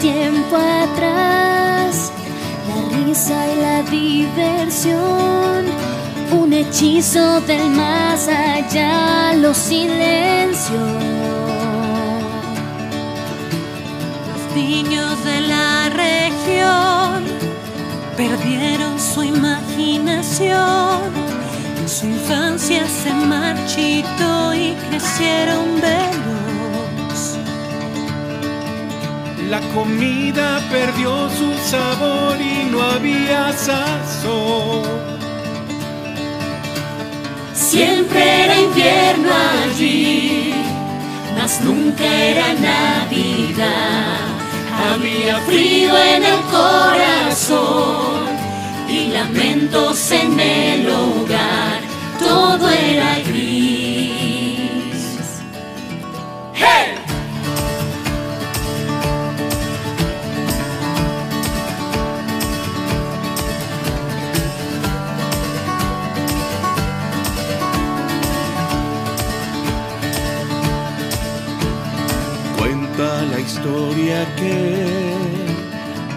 tiempo atrás, la risa y la diversión, un hechizo del más allá, los silencios. Los niños de la región perdieron su imaginación, su infancia se marchitó y crecieron velos la comida perdió su sabor y no había sazón. Siempre era invierno allí, mas nunca era Navidad. Había frío en el corazón y lamentos en el hogar. Todo era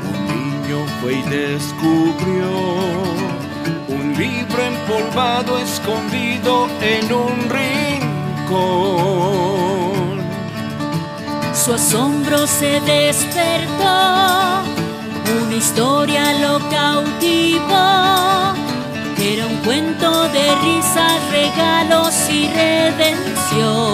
un niño fue y descubrió un libro empolvado escondido en un rincón. Su asombro se despertó, una historia lo cautivó. Era un cuento de risas, regalos y redención.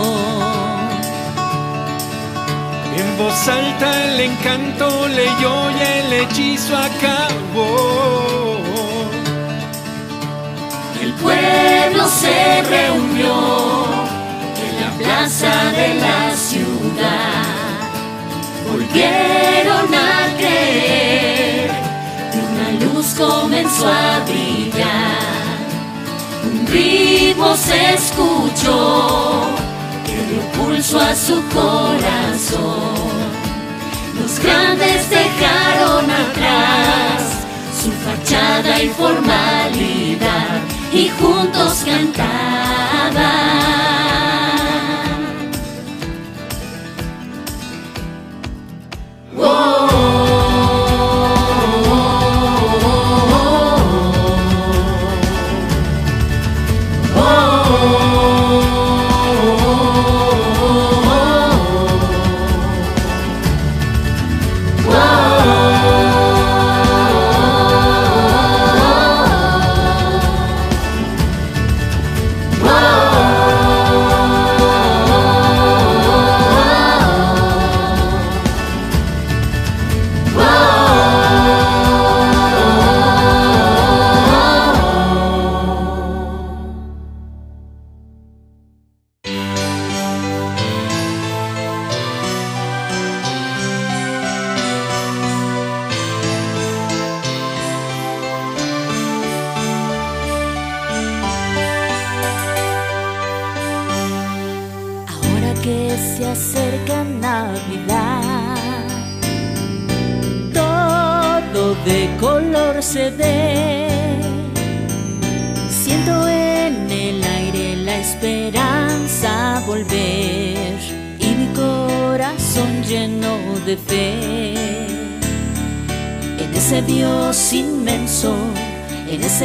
Voz alta el encanto leyó y el hechizo acabó. El pueblo se reunió en la plaza de la ciudad. Volvieron a creer y una luz comenzó a brillar. Un ritmo se escuchó dio pulso a su corazón. Los grandes dejaron atrás su fachada y formalidad y juntos cantaban.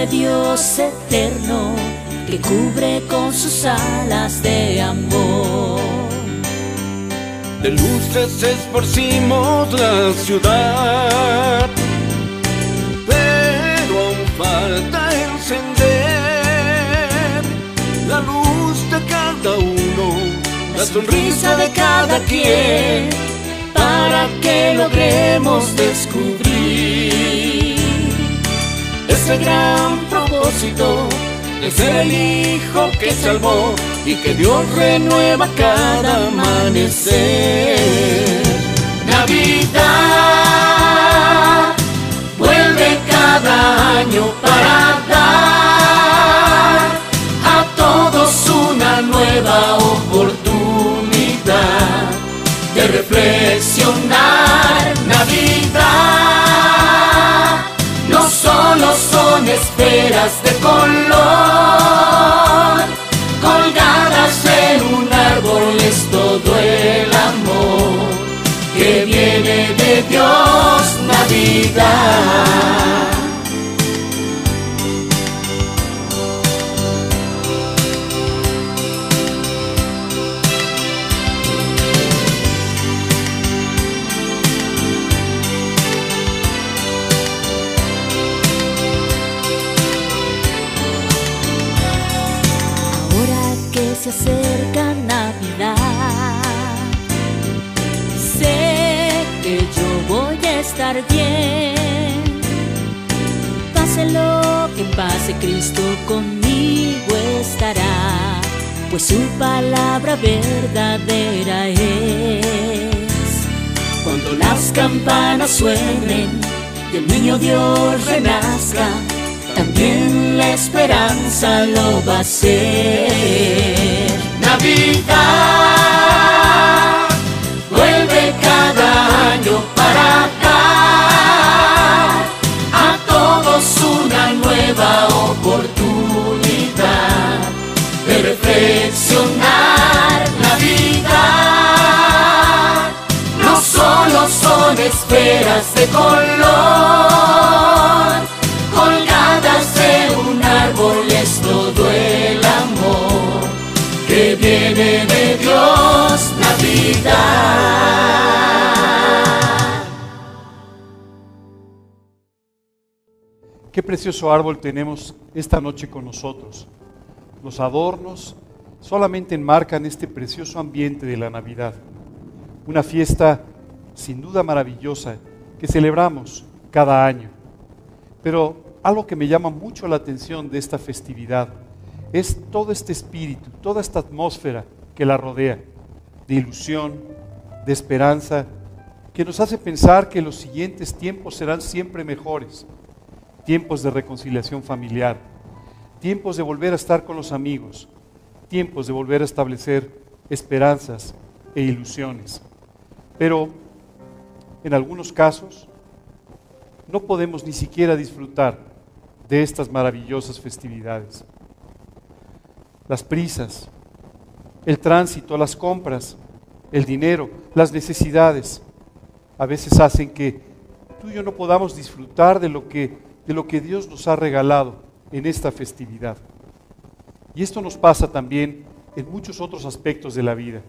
Dios eterno que cubre con sus alas de amor. De luces esparcimos la ciudad, pero aún falta encender la luz de cada uno, la sonrisa de cada quien, para que logremos descubrir ese gran propósito de ser el hijo que salvó y que Dios renueva cada amanecer. Navidad reflexionar. Navidad solo son esferas de color, colgadas en un árbol es todo el amor que viene de Dios. Navidad. Pues su palabra verdadera es. Cuando las campanas suenen y el niño Dios renazca, también la esperanza lo va a hacer. Navidad vuelve cada año para dar a todos una nueva oportunidad esferas de color colgadas de un árbol es todo el amor que viene de Dios, Navidad. Qué precioso árbol tenemos esta noche con nosotros. Los adornos solamente enmarcan este precioso ambiente de la Navidad. Una fiesta sin duda maravillosa que celebramos cada año. Pero algo que me llama mucho la atención de esta festividad es todo este espíritu, toda esta atmósfera que la rodea, de ilusión, de esperanza, que nos hace pensar que los siguientes tiempos serán siempre mejores. Tiempos de reconciliación familiar, tiempos de volver a estar con los amigos, tiempos de volver a establecer esperanzas e ilusiones. Pero en algunos casos no podemos ni siquiera disfrutar de estas maravillosas festividades. Las prisas, el tránsito, las compras, el dinero, las necesidades, a veces hacen que tú y yo no podamos disfrutar de lo que, de lo que Dios nos ha regalado en esta festividad. Y esto nos pasa también en muchos otros aspectos de la vida.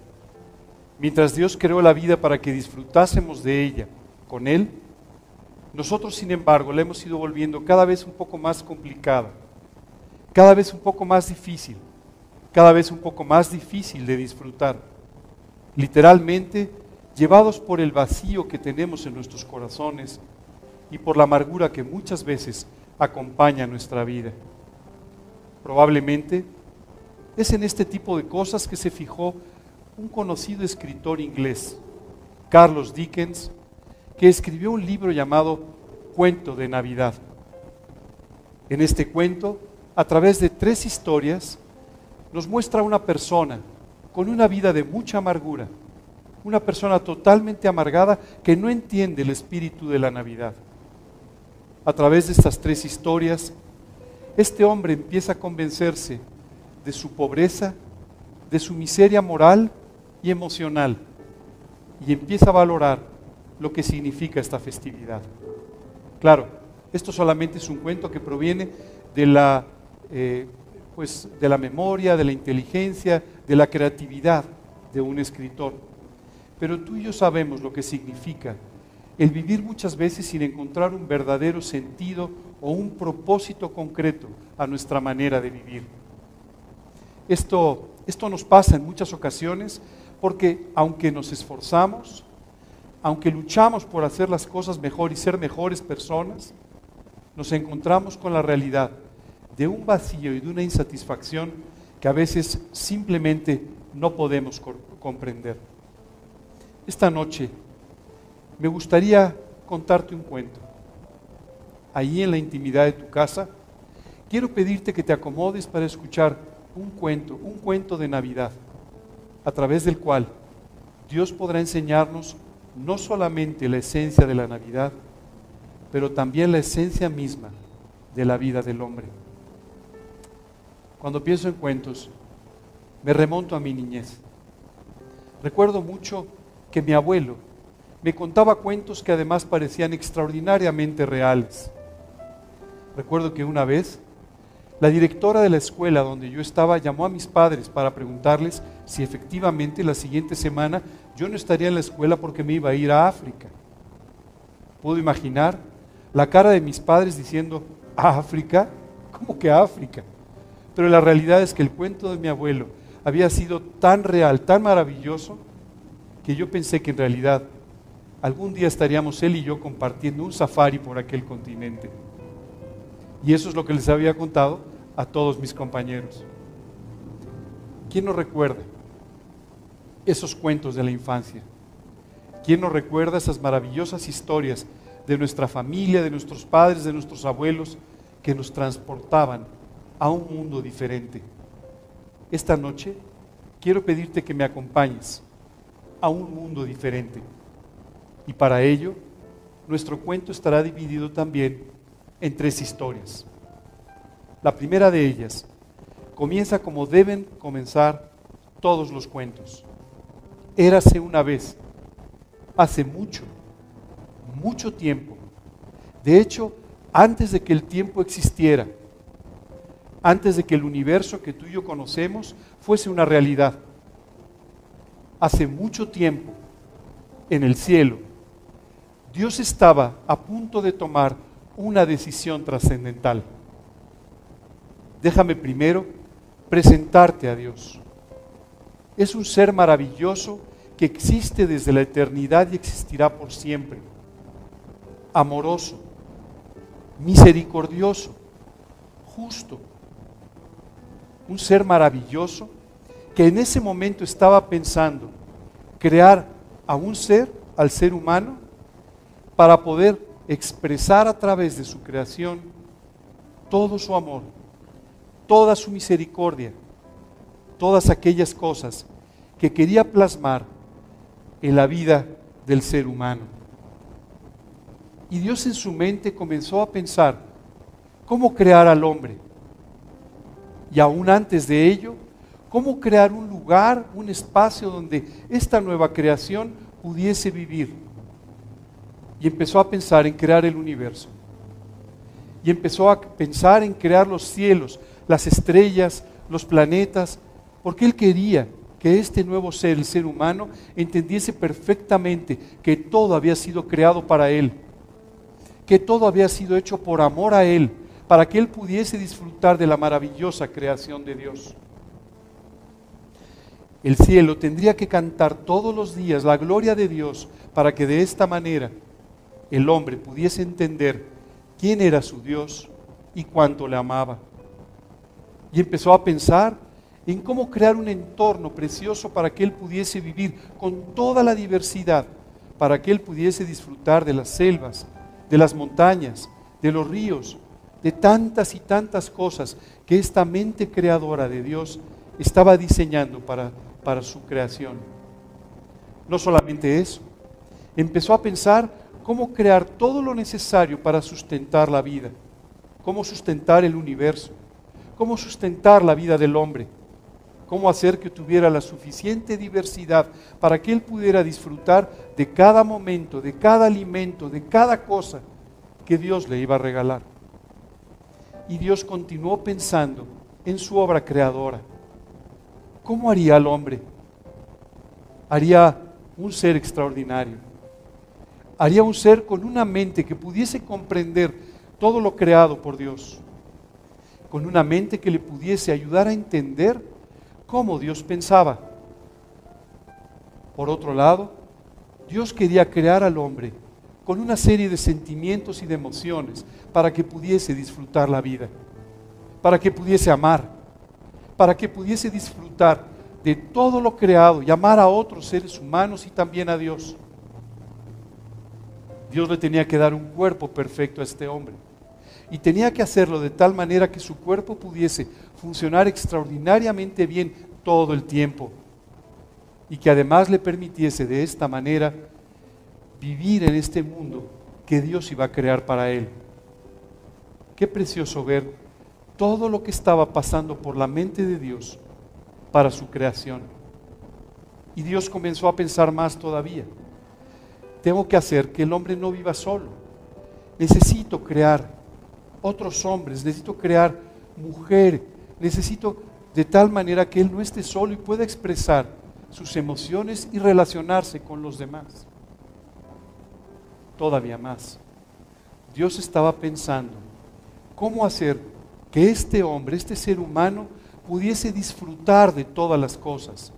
Mientras Dios creó la vida para que disfrutásemos de ella con Él, nosotros, sin embargo, la hemos ido volviendo cada vez un poco más complicada, cada vez un poco más difícil, cada vez un poco más difícil de disfrutar. Literalmente, llevados por el vacío que tenemos en nuestros corazones y por la amargura que muchas veces acompaña nuestra vida. Probablemente es en este tipo de cosas que se fijó un conocido escritor inglés, Carlos Dickens, que escribió un libro llamado Cuento de Navidad. En este cuento, a través de tres historias, nos muestra una persona con una vida de mucha amargura, una persona totalmente amargada que no entiende el espíritu de la Navidad. A través de estas tres historias, este hombre empieza a convencerse de su pobreza, de su miseria moral y emocional, y empieza a valorar lo que significa esta festividad. Claro, esto solamente es un cuento que proviene de la, eh, pues, de la memoria, de la inteligencia, de la creatividad de un escritor. Pero tú y yo sabemos lo que significa el vivir muchas veces sin encontrar un verdadero sentido o un propósito concreto a nuestra manera de vivir. Esto, esto nos pasa en muchas ocasiones porque aunque nos esforzamos, aunque luchamos por hacer las cosas mejor y ser mejores personas, nos encontramos con la realidad de un vacío y de una insatisfacción que a veces simplemente no podemos comprender. Esta noche me gustaría contarte un cuento. Allí en la intimidad de tu casa, quiero pedirte que te acomodes para escuchar un cuento, un cuento de Navidad, a través del cual Dios podrá enseñarnos no solamente la esencia de la Navidad, pero también la esencia misma de la vida del hombre. Cuando pienso en cuentos, me remonto a mi niñez. Recuerdo mucho que mi abuelo Me contaba cuentos que además parecían extraordinariamente reales. Recuerdo que una vez la directora de la escuela donde yo estaba llamó a mis padres para preguntarles si efectivamente la siguiente semana yo no estaría en la escuela porque me iba a ir a África. Puedo imaginar la cara de mis padres diciendo, ¿África? ¿Cómo que África? Pero la realidad es que el cuento de mi abuelo había sido tan real, tan maravilloso, que yo pensé que en realidad algún día estaríamos él y yo compartiendo un safari por aquel continente. Y eso es lo que les había contado a todos mis compañeros. ¿Quién nos recuerda esos cuentos de la infancia? ¿Quién nos recuerda esas maravillosas historias de nuestra familia, de nuestros padres, de nuestros abuelos, que nos transportaban a un mundo diferente? Esta noche quiero pedirte que me acompañes a un mundo diferente. Y para ello, nuestro cuento estará dividido también en tres historias. La primera de ellas comienza como deben comenzar todos los cuentos. Érase una vez, hace mucho, mucho tiempo. De hecho, antes de que el tiempo existiera, antes de que el universo que tú y yo conocemos fuese una realidad. Hace mucho tiempo, en el cielo, Dios estaba a punto de tomar una decisión trascendental. Déjame primero presentarte a Dios. Es un ser maravilloso que existe desde la eternidad y existirá por siempre. Amoroso, misericordioso, justo. Un ser maravilloso que en ese momento estaba pensando crear a un ser, al ser humano, para poder expresar a través de su creación todo su amor, toda su misericordia, todas aquellas cosas que quería plasmar en la vida del ser humano. Y Dios en su mente comenzó a pensar cómo crear al hombre. Y aún antes de ello, cómo crear un lugar, un espacio donde esta nueva creación pudiese vivir y empezó a pensar en crear el universo. Y empezó a pensar en crear los cielos, las estrellas, los planetas, porque él quería que este nuevo ser, el ser humano, entendiese perfectamente que todo había sido creado para él, que todo había sido hecho por amor a él, para que él pudiese disfrutar de la maravillosa creación de Dios. El cielo tendría que cantar todos los días la gloria de Dios para que de esta manera el hombre pudiese entender quién era su Dios y cuánto le amaba. Y empezó a pensar en cómo crear un entorno precioso para que él pudiese vivir con toda la diversidad, para que él pudiese disfrutar de las selvas, de las montañas, de los ríos, de tantas y tantas cosas que esta mente creadora de Dios estaba diseñando para, para su creación. No solamente eso, empezó a pensar cómo crear todo lo necesario para sustentar la vida, cómo sustentar el universo, cómo sustentar la vida del hombre, cómo hacer que tuviera la suficiente diversidad para que él pudiera disfrutar de cada momento, de cada alimento, de cada cosa que Dios le iba a regalar. Y Dios continuó pensando en su obra creadora. ¿Cómo haría al hombre? Haría un ser extraordinario haría un ser con una mente que pudiese comprender todo lo creado por Dios, con una mente que le pudiese ayudar a entender cómo Dios pensaba. Por otro lado, Dios quería crear al hombre con una serie de sentimientos y de emociones para que pudiese disfrutar la vida, para que pudiese amar, para que pudiese disfrutar de todo lo creado y amar a otros seres humanos y también a Dios. Dios le tenía que dar un cuerpo perfecto a este hombre. Y tenía que hacerlo de tal manera que su cuerpo pudiese funcionar extraordinariamente bien todo el tiempo. Y que además le permitiese de esta manera vivir en este mundo que Dios iba a crear para él. Qué precioso ver todo lo que estaba pasando por la mente de Dios para su creación. Y Dios comenzó a pensar más todavía tengo que hacer que el hombre no viva solo. Necesito crear otros hombres, necesito crear mujer, necesito de tal manera que él no esté solo y pueda expresar sus emociones y relacionarse con los demás. Todavía más. Dios estaba pensando cómo hacer que este hombre, este ser humano, pudiese disfrutar de todas las cosas.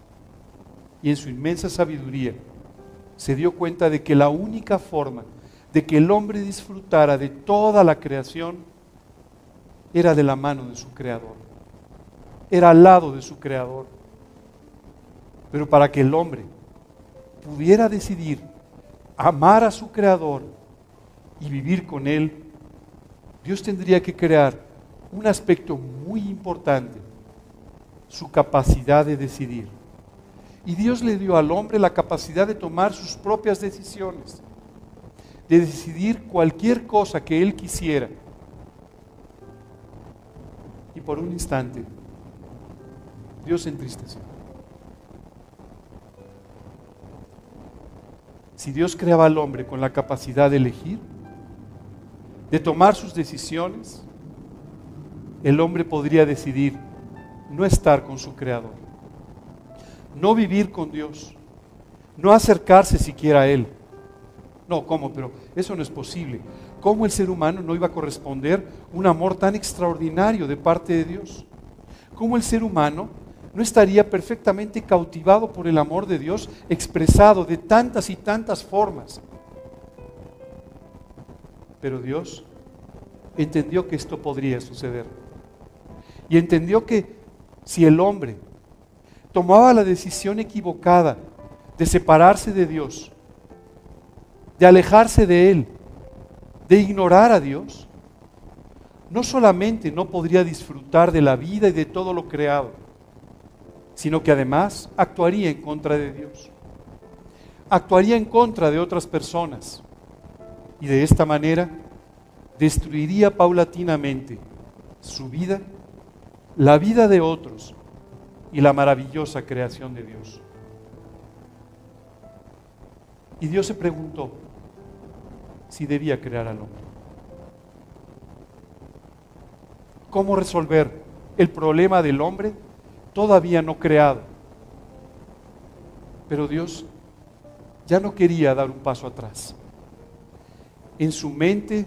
Y en su inmensa sabiduría se dio cuenta de que la única forma de que el hombre disfrutara de toda la creación era de la mano de su creador, era al lado de su creador. Pero para que el hombre pudiera decidir amar a su creador y vivir con él, Dios tendría que crear un aspecto muy importante, su capacidad de decidir. Y Dios le dio al hombre la capacidad de tomar sus propias decisiones, de decidir cualquier cosa que él quisiera. Y por un instante, Dios se entristeció. Si Dios creaba al hombre con la capacidad de elegir, de tomar sus decisiones, el hombre podría decidir no estar con su Creador, no vivir con Dios, no acercarse siquiera a Él. No, ¿cómo? Pero eso no es posible. ¿Cómo el ser humano no iba a corresponder un amor tan extraordinario de parte de Dios? ¿Cómo el ser humano no estaría perfectamente cautivado por el amor de Dios expresado de tantas y tantas formas? Pero Dios entendió que esto podría suceder. Y entendió que si el hombre tomaba la decisión equivocada de separarse de Dios, de alejarse de Él, de ignorar a Dios, no solamente no podría disfrutar de la vida y de todo lo creado, sino que además actuaría en contra de Dios, actuaría en contra de otras personas. Y de esta manera destruiría paulatinamente su vida, la vida de otros y la maravillosa creación de Dios. Y Dios se preguntó si debía crear al hombre. ¿Cómo resolver el problema del hombre todavía no creado? Pero Dios ya no quería dar un paso atrás. En su mente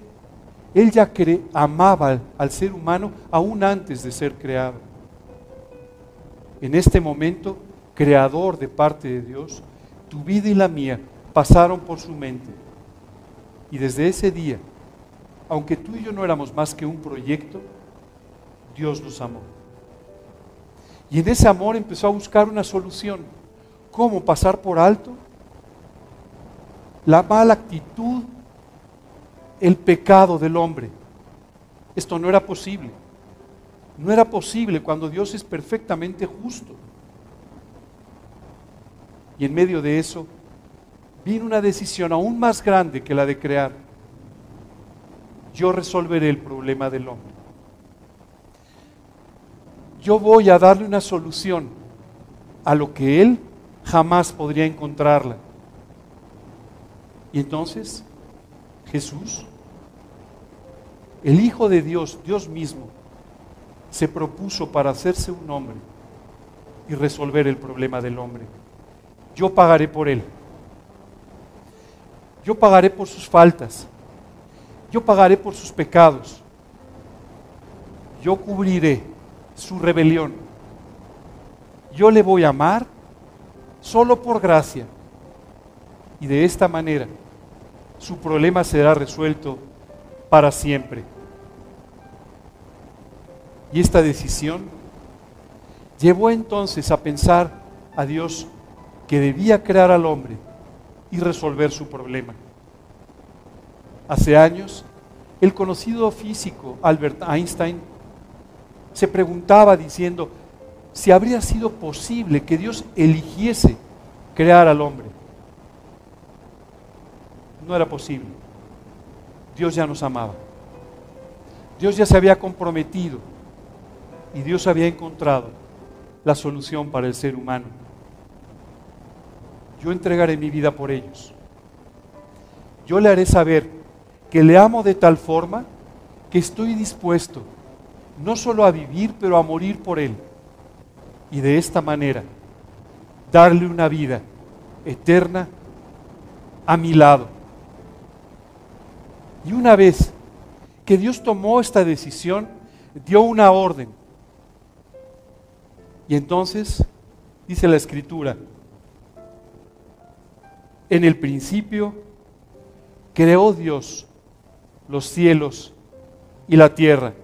él ya amaba al ser humano aún antes de ser creado. En este momento, creador de parte de Dios, tu vida y la mía pasaron por su mente. Y desde ese día, aunque tú y yo no éramos más que un proyecto, Dios nos amó. Y en ese amor empezó a buscar una solución. ¿Cómo pasar por alto? La mala actitud el pecado del hombre. Esto no era posible. No era posible cuando Dios es perfectamente justo. Y en medio de eso vino una decisión aún más grande que la de crear. Yo resolveré el problema del hombre. Yo voy a darle una solución a lo que él jamás podría encontrarla. Y entonces Jesús el Hijo de Dios, Dios mismo, se propuso para hacerse un hombre y resolver el problema del hombre. Yo pagaré por él. Yo pagaré por sus faltas. Yo pagaré por sus pecados. Yo cubriré su rebelión. Yo le voy a amar solo por gracia. Y de esta manera su problema será resuelto para siempre. Y esta decisión llevó entonces a pensar a Dios que debía crear al hombre y resolver su problema. Hace años, el conocido físico Albert Einstein se preguntaba diciendo si habría sido posible que Dios eligiese crear al hombre. No era posible. Dios ya nos amaba. Dios ya se había comprometido y Dios había encontrado la solución para el ser humano. Yo entregaré mi vida por ellos. yo le haré saber que le amo de tal forma que estoy dispuesto no solo a vivir, pero a morir por Él. Y de esta manera, darle una vida eterna a mi lado. Y una vez que Dios tomó esta decisión, dio una orden. Y entonces, dice la escritura, en el principio creó Dios los cielos y la tierra.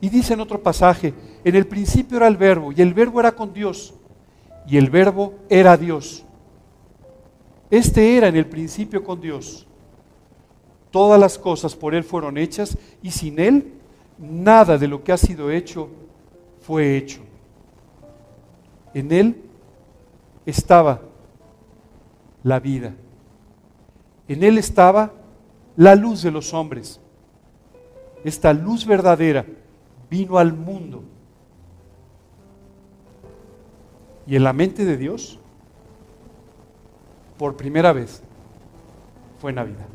Y dice en otro pasaje, en el principio era el verbo y el verbo era con Dios y el verbo era Dios. Este era en el principio con Dios. Todas las cosas por Él fueron hechas y sin Él nada de lo que ha sido hecho fue hecho. En Él estaba la vida. En Él estaba la luz de los hombres. Esta luz verdadera vino al mundo. Y en la mente de Dios, por primera vez, fue Navidad.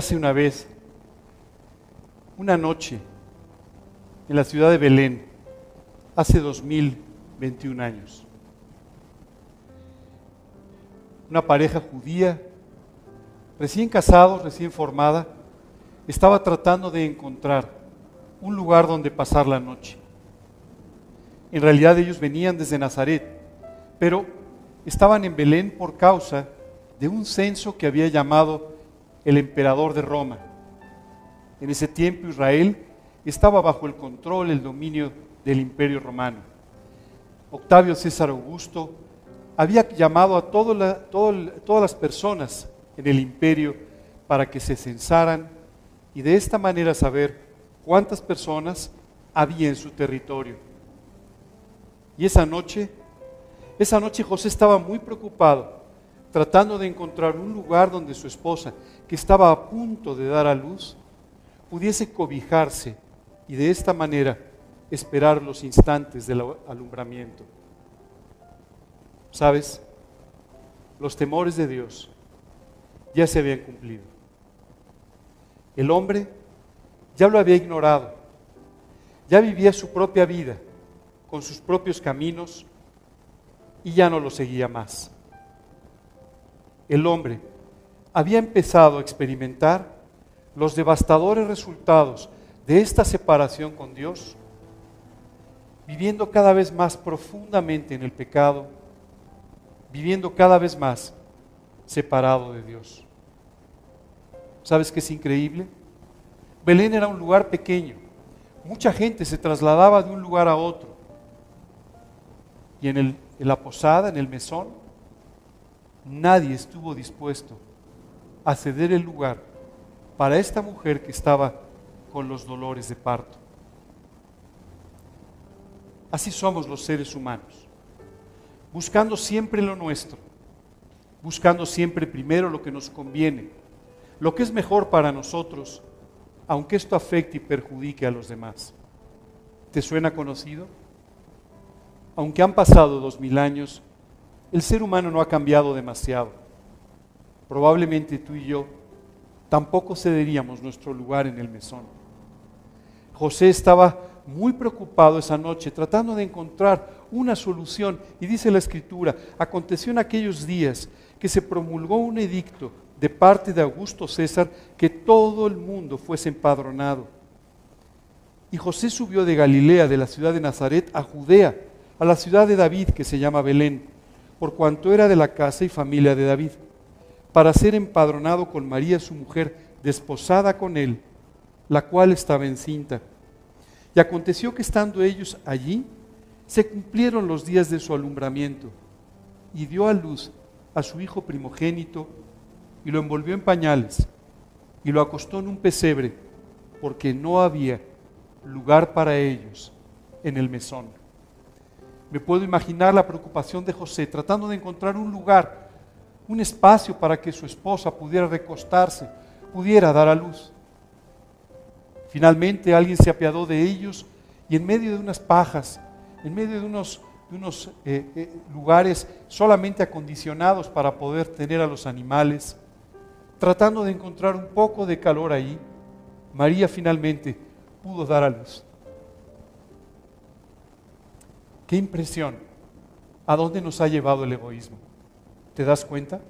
Érase una vez, una noche, en la ciudad de Belén, hace 2021 años. Una pareja judía, recién casados, recién formada, estaba tratando de encontrar un lugar donde pasar la noche. En realidad ellos venían desde Nazaret, pero estaban en Belén por causa de un censo que había llamado el emperador de Roma. En ese tiempo Israel estaba bajo el control, el dominio del imperio romano. Octavio César Augusto había llamado a todas las personas en el imperio para que se censaran y de esta manera saber cuántas personas había en su territorio. Y esa noche, esa noche José estaba muy preocupado, tratando de encontrar un lugar donde su esposa, que estaba a punto de dar a luz, pudiese cobijarse y de esta manera esperar los instantes del alumbramiento. ¿Sabes? Los temores de Dios ya se habían cumplido. El hombre ya lo había ignorado, ya vivía su propia vida con sus propios caminos y ya no lo seguía más. El hombre había empezado a experimentar los devastadores resultados de esta separación con Dios, viviendo cada vez más profundamente en el pecado, viviendo cada vez más separado de Dios. ¿Sabes qué es increíble? Belén era un lugar pequeño. Mucha gente se trasladaba de un lugar a otro. Y en, el, en la posada, en el mesón, nadie estuvo dispuesto a ceder el lugar para esta mujer que estaba con los dolores de parto. Así somos los seres humanos, buscando siempre lo nuestro, buscando siempre primero lo que nos conviene, lo que es mejor para nosotros, aunque esto afecte y perjudique a los demás. ¿Te suena conocido? Aunque han pasado dos mil años, el ser humano no ha cambiado demasiado. Probablemente tú y yo tampoco cederíamos nuestro lugar en el mesón. José estaba muy preocupado esa noche tratando de encontrar una solución y dice la escritura, aconteció en aquellos días que se promulgó un edicto de parte de Augusto César que todo el mundo fuese empadronado. Y José subió de Galilea, de la ciudad de Nazaret, a Judea, a la ciudad de David, que se llama Belén, por cuanto era de la casa y familia de David, para ser empadronado con María su mujer, desposada con él, la cual estaba encinta. Y aconteció que estando ellos allí, se cumplieron los días de su alumbramiento, y dio a luz a su hijo primogénito, y lo envolvió en pañales y lo acostó en un pesebre porque no había lugar para ellos en el mesón. Me puedo imaginar la preocupación de José tratando de encontrar un lugar, un espacio para que su esposa pudiera recostarse, pudiera dar a luz. Finalmente alguien se apiadó de ellos y en medio de unas pajas, en medio de unos, eh, eh, lugares solamente acondicionados para poder tener a los animales, tratando de encontrar un poco de calor ahí, María finalmente pudo dar a luz. Qué impresión. ¿A dónde nos ha llevado el egoísmo? ¿Te das cuenta?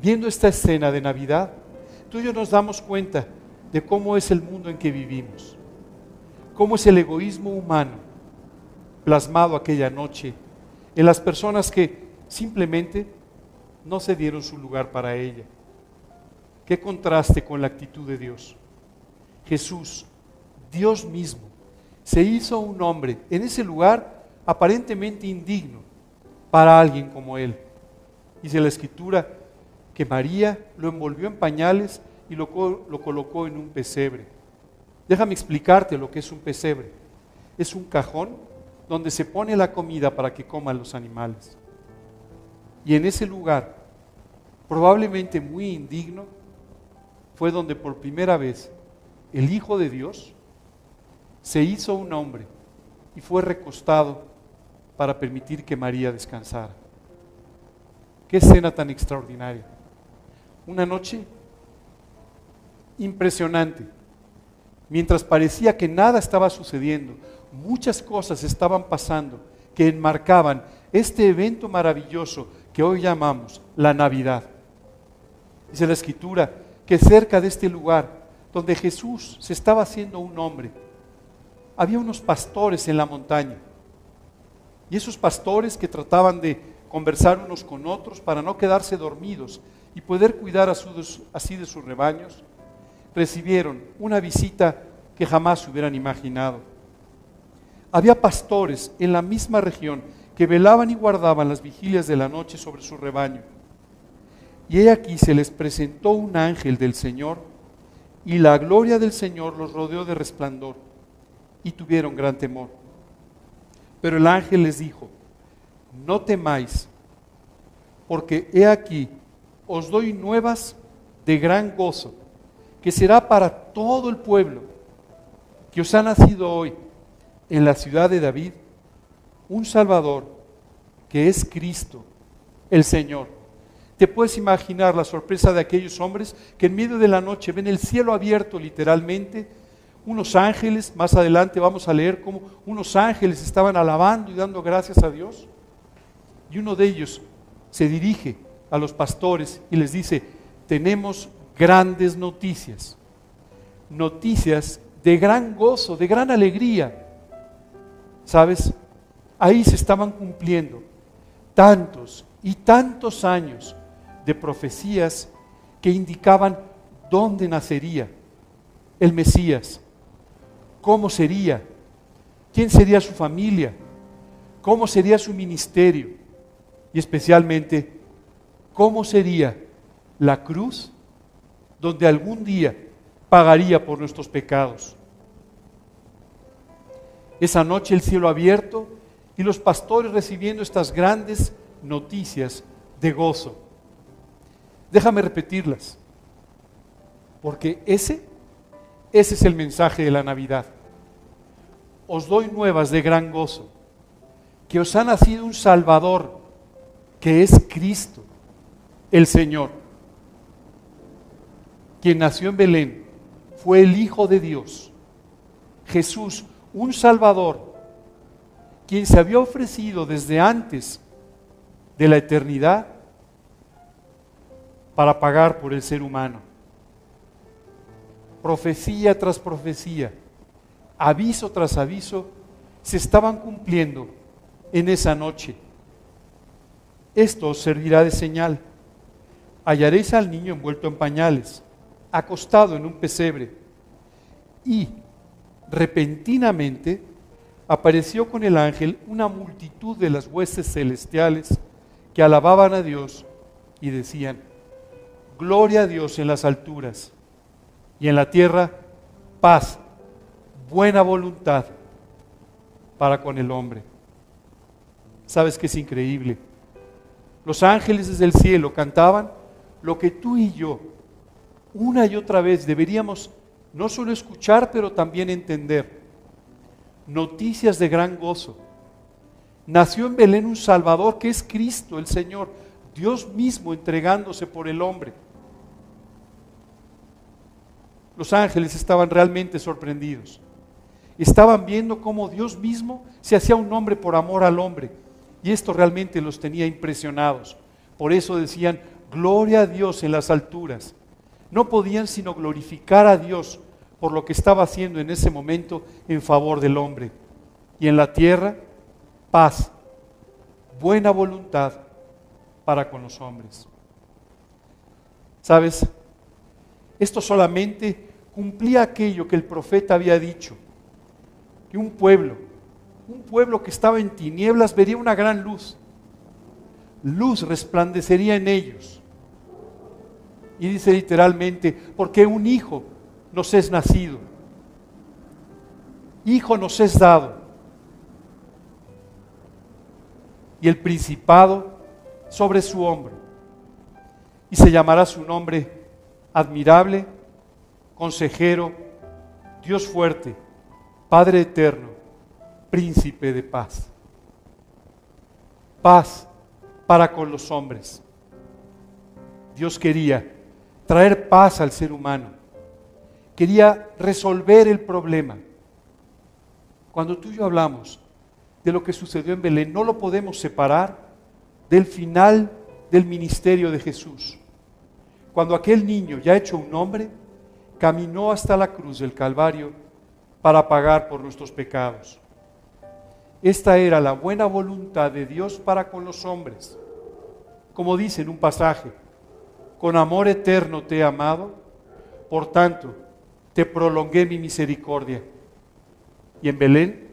Viendo esta escena de Navidad, tú y yo nos damos cuenta de cómo es el mundo en que vivimos, cómo es el egoísmo humano plasmado aquella noche en las personas que simplemente no se dieron su lugar para ella. Qué contraste con la actitud de Dios. Jesús, Dios mismo, se hizo un hombre en ese lugar aparentemente indigno para alguien como él. Dice la escritura que María lo envolvió en pañales y lo, lo colocó en un pesebre. Déjame explicarte lo que es un pesebre. Es un cajón donde se pone la comida para que coman los animales. Y en ese lugar, probablemente muy indigno, fue donde por primera vez el Hijo de Dios se hizo un hombre y fue recostado para permitir que María descansara. Qué escena tan extraordinaria. Una noche impresionante. Mientras parecía que nada estaba sucediendo, muchas cosas estaban pasando que enmarcaban este evento maravilloso que hoy llamamos la Navidad. Dice la Escritura que cerca de este lugar donde Jesús se estaba haciendo un hombre, había unos pastores en la montaña. Y esos pastores que trataban de conversar unos con otros para no quedarse dormidos y poder cuidar así de sus rebaños, recibieron una visita que jamás se hubieran imaginado. Había pastores en la misma región que velaban y guardaban las vigilias de la noche sobre su rebaño. Y he aquí se les presentó un ángel del Señor y la gloria del Señor los rodeó de resplandor y tuvieron gran temor. Pero el ángel les dijo, no temáis, porque he aquí, os doy nuevas de gran gozo, que será para todo el pueblo, que os ha nacido hoy en la ciudad de David un Salvador, que es Cristo, el Señor. Te puedes imaginar la sorpresa de aquellos hombres que en medio de la noche ven el cielo abierto literalmente, unos ángeles, más adelante vamos a leer cómo unos ángeles estaban alabando y dando gracias a Dios. Y uno de ellos se dirige a los pastores y les dice, tenemos grandes noticias, noticias de gran gozo, de gran alegría. ¿Sabes? Ahí se estaban cumpliendo tantos y tantos años de profecías que indicaban dónde nacería el Mesías, cómo sería, quién sería su familia, cómo sería su ministerio y especialmente cómo sería la cruz donde algún día pagaría por nuestros pecados. Esa noche el cielo abierto y los pastores recibiendo estas grandes noticias de gozo. Déjame repetirlas, porque ese, ese es el mensaje de la Navidad. Os doy nuevas de gran gozo, que os ha nacido un Salvador, que es Cristo, el Señor, quien nació en Belén, fue el Hijo de Dios, Jesús, un Salvador, quien se había ofrecido desde antes de la eternidad para pagar por el ser humano. Profecía tras profecía, aviso tras aviso, se estaban cumpliendo en esa noche. Esto os servirá de señal. Hallaréis al niño envuelto en pañales, acostado en un pesebre. Y repentinamente apareció con el ángel una multitud de las huestes celestiales que alababan a Dios y decían, Gloria a Dios en las alturas y en la tierra paz, buena voluntad para con el hombre. ¿Sabes que es increíble? Los ángeles desde el cielo cantaban lo que tú y yo una y otra vez deberíamos no solo escuchar, pero también entender. Noticias de gran gozo. Nació en Belén un Salvador que es Cristo el Señor, Dios mismo entregándose por el hombre. Los ángeles estaban realmente sorprendidos. Estaban viendo cómo Dios mismo se hacía un hombre por amor al hombre. Y esto realmente los tenía impresionados. Por eso decían, gloria a Dios en las alturas. No podían sino glorificar a Dios por lo que estaba haciendo en ese momento en favor del hombre. Y en la tierra, paz, buena voluntad para con los hombres. ¿Sabes? Esto solamente cumplía aquello que el profeta había dicho, que un pueblo, un pueblo que estaba en tinieblas vería una gran luz. Luz resplandecería en ellos. Y dice literalmente, porque un hijo nos es nacido, hijo nos es dado, y el principado sobre su hombro, y se llamará su nombre admirable, consejero, Dios fuerte, Padre eterno, príncipe de paz. Paz para con los hombres. Dios quería traer paz al ser humano. quería resolver el problema. Cuando tú y yo hablamos de lo que sucedió en Belén, no lo podemos separar del final del ministerio de Jesús. Cuando aquel niño, ya hecho un hombre, caminó hasta la cruz del Calvario para pagar por nuestros pecados. Esta era la buena voluntad de Dios para con los hombres. Como dice en un pasaje, con amor eterno te he amado, por tanto te prolongué mi misericordia. Y en Belén,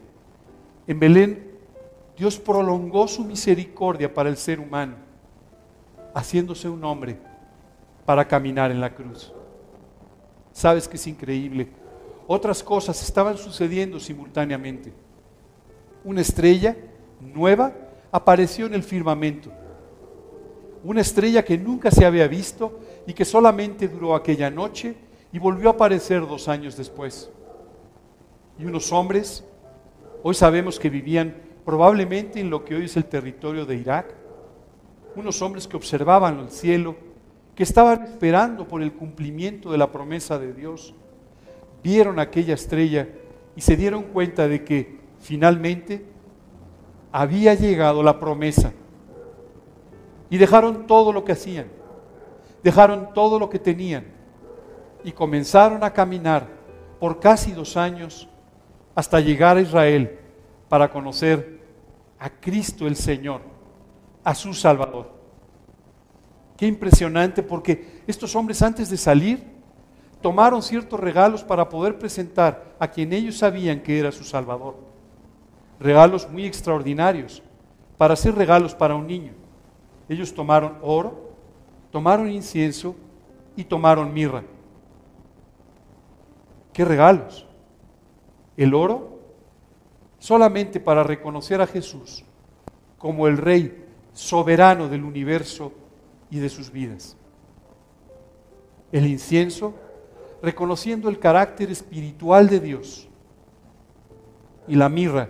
en Belén, Dios prolongó su misericordia para el ser humano, haciéndose un hombre para caminar en la cruz. ¿Sabes que es increíble? Otras cosas estaban sucediendo simultáneamente. Una estrella nueva apareció en el firmamento. Una estrella que nunca se había visto y que solamente duró aquella noche y volvió a aparecer dos años después. Y unos hombres, hoy sabemos que vivían probablemente en lo que hoy es el territorio de Irak, unos hombres que observaban el cielo, que estaban esperando por el cumplimiento de la promesa de Dios, vieron aquella estrella y se dieron cuenta de que finalmente había llegado la promesa. Y dejaron todo lo que hacían, dejaron todo lo que tenían y comenzaron a caminar por casi dos años hasta llegar a Israel para conocer a Cristo el Señor, a su Salvador. Qué impresionante porque estos hombres antes de salir tomaron ciertos regalos para poder presentar a quien ellos sabían que era su Salvador. Regalos muy extraordinarios, para hacer regalos para un niño. Ellos tomaron oro, tomaron incienso y tomaron mirra. ¿Qué regalos? El oro solamente para reconocer a Jesús como el Rey soberano del universo y de sus vidas. El incienso reconociendo el carácter espiritual de Dios. Y la mirra,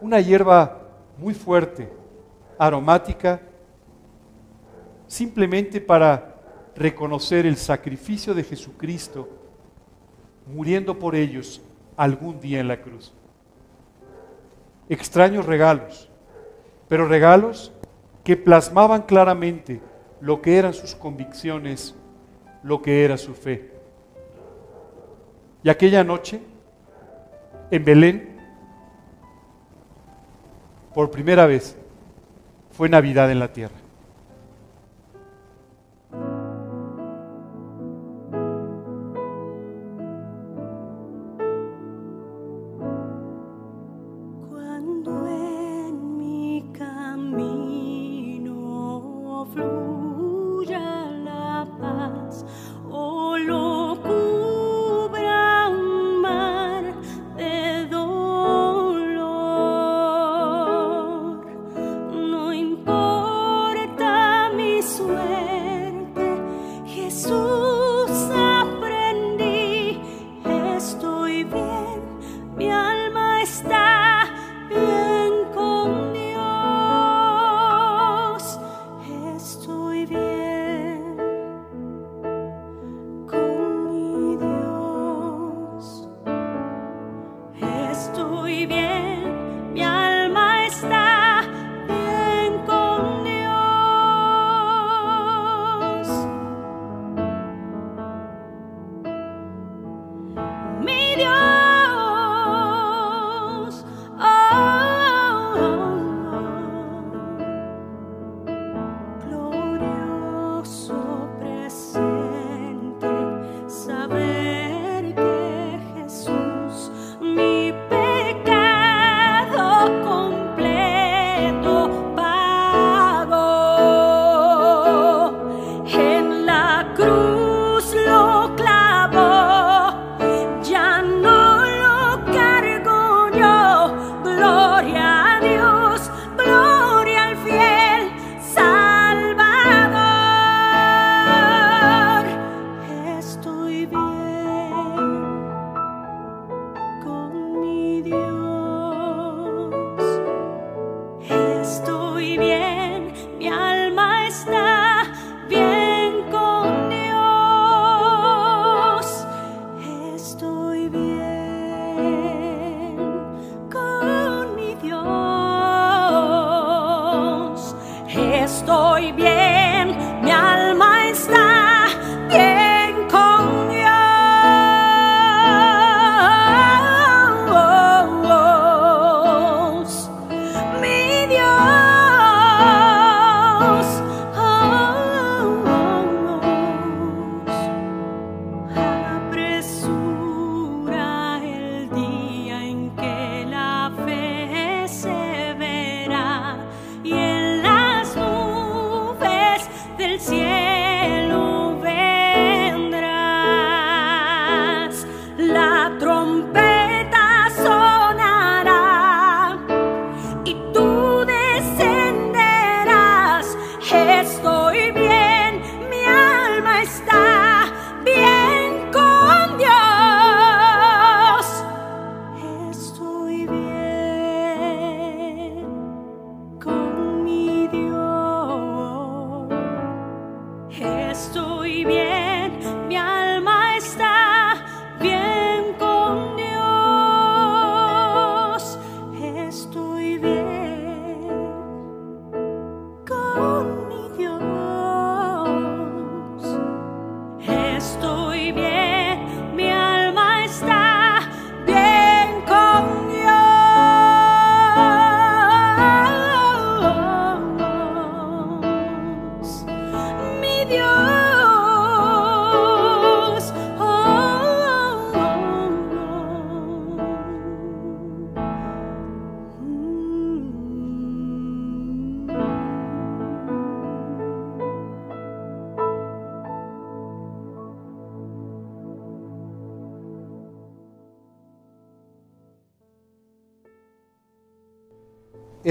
una hierba muy fuerte, aromática, simplemente para reconocer el sacrificio de Jesucristo muriendo por ellos algún día en la cruz. Extraños regalos, pero regalos que plasmaban claramente lo que eran sus convicciones, lo que era su fe. Y aquella noche, en Belén, por primera vez, fue Navidad en la tierra.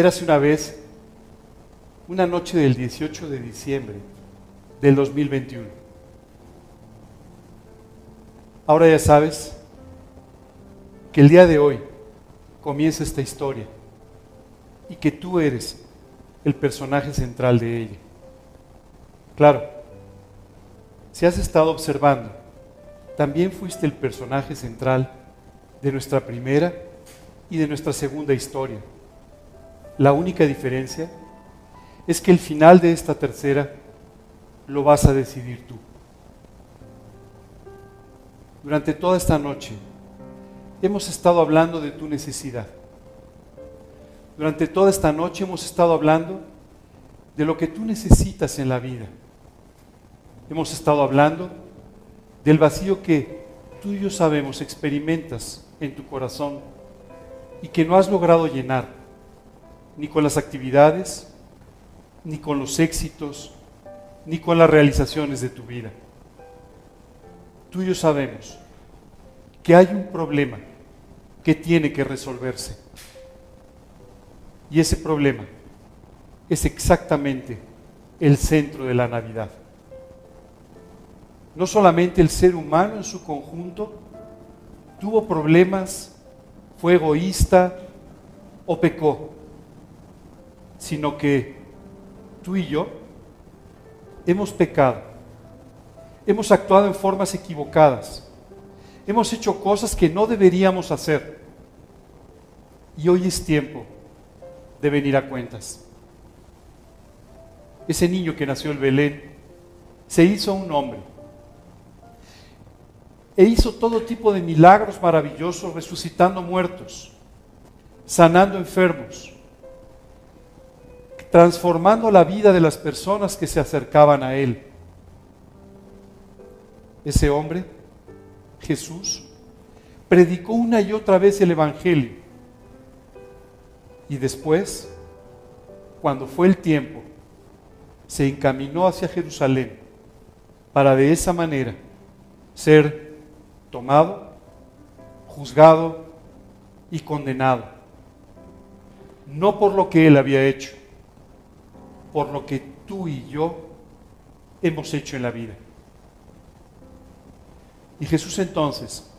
Érase una vez una noche del 18 de diciembre del 2021. Ahora ya sabes que el día de hoy comienza esta historia y que tú eres el personaje central de ella. Claro, si has estado observando, también fuiste el personaje central de nuestra primera y de nuestra segunda historia. La única diferencia es que el final de esta tercera lo vas a decidir tú. Durante toda esta noche hemos estado hablando de tu necesidad. Durante toda esta noche hemos estado hablando de lo que tú necesitas en la vida. Hemos estado hablando del vacío que tú y yo sabemos experimentas en tu corazón y que no has logrado llenar, ni con las actividades, ni con los éxitos, ni con las realizaciones de tu vida. Tú y yo sabemos que hay un problema que tiene que resolverse. Y ese problema es exactamente el centro de la Navidad. No solamente el ser humano en su conjunto tuvo problemas, fue egoísta o pecó, sino que tú y yo hemos pecado, hemos actuado en formas equivocadas, hemos hecho cosas que no deberíamos hacer. Y hoy es tiempo de venir a cuentas. Ese niño que nació en Belén se hizo un hombre e hizo todo tipo de milagros maravillosos resucitando muertos, sanando enfermos, transformando la vida de las personas que se acercaban a Él. Ese hombre, Jesús, predicó una y otra vez el Evangelio. Y después, cuando fue el tiempo, se encaminó hacia Jerusalén para de esa manera ser tomado, juzgado y condenado. No por lo que él había hecho, por lo que tú y yo hemos hecho en la vida. Y Jesús entonces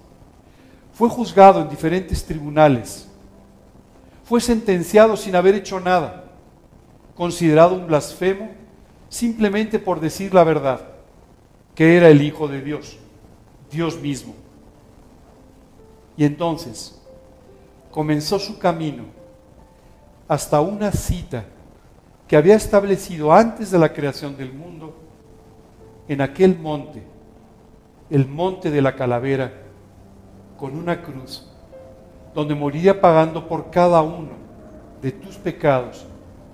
fue juzgado en diferentes tribunales, fue sentenciado sin haber hecho nada, considerado un blasfemo simplemente por decir la verdad, que era el Hijo de Dios, Dios mismo. Y entonces comenzó su camino hasta una cita que había establecido antes de la creación del mundo en aquel monte, el monte de la calavera, con una cruz, donde moriría pagando por cada uno de tus pecados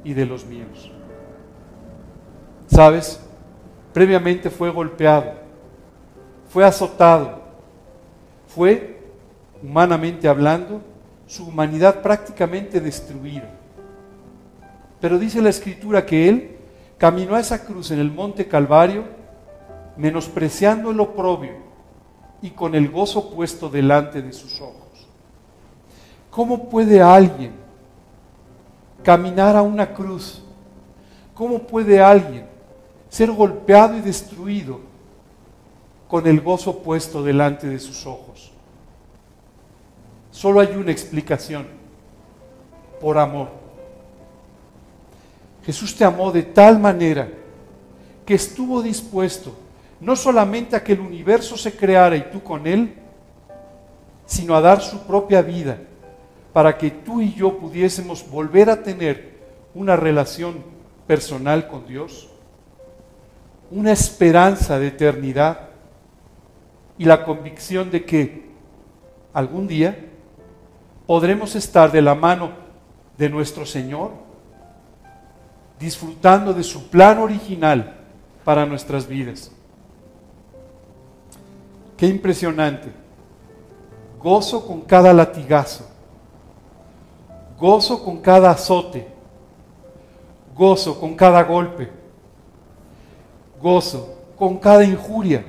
y de los míos. ¿Sabes? Previamente fue golpeado, fue azotado, fue, humanamente hablando, su humanidad prácticamente destruida. Pero dice la escritura que Él caminó a esa cruz en el monte Calvario, menospreciando el oprobio y con el gozo puesto delante de sus ojos. ¿Cómo puede alguien caminar a una cruz? ¿Cómo puede alguien ser golpeado y destruido con el gozo puesto delante de sus ojos? Solo hay una explicación, por amor. Jesús te amó de tal manera que estuvo dispuesto no solamente a que el universo se creara y tú con él, sino a dar su propia vida para que tú y yo pudiésemos volver a tener una relación personal con Dios, una esperanza de eternidad y la convicción de que algún día podremos estar de la mano de nuestro Señor disfrutando de su plan original para nuestras vidas. Qué impresionante. Gozo con cada latigazo. Gozo con cada azote. Gozo con cada golpe. Gozo con cada injuria.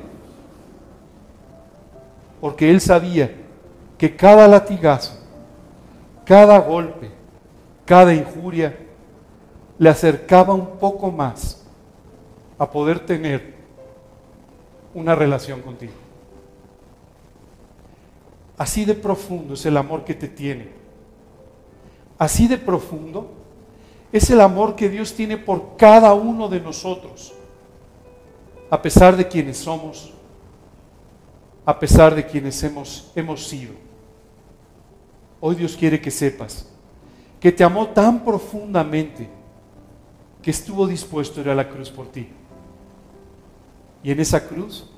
Porque él sabía que cada latigazo, cada golpe, cada injuria, le acercaba un poco más a poder tener una relación contigo. Así de profundo es el amor que te tiene. Así de profundo es el amor que Dios tiene por cada uno de nosotros, a pesar de quienes somos, a pesar de quienes hemos, hemos sido. Hoy Dios quiere que sepas que te amó tan profundamente que estuvo dispuesto a ir a la cruz por ti. Y en esa cruz,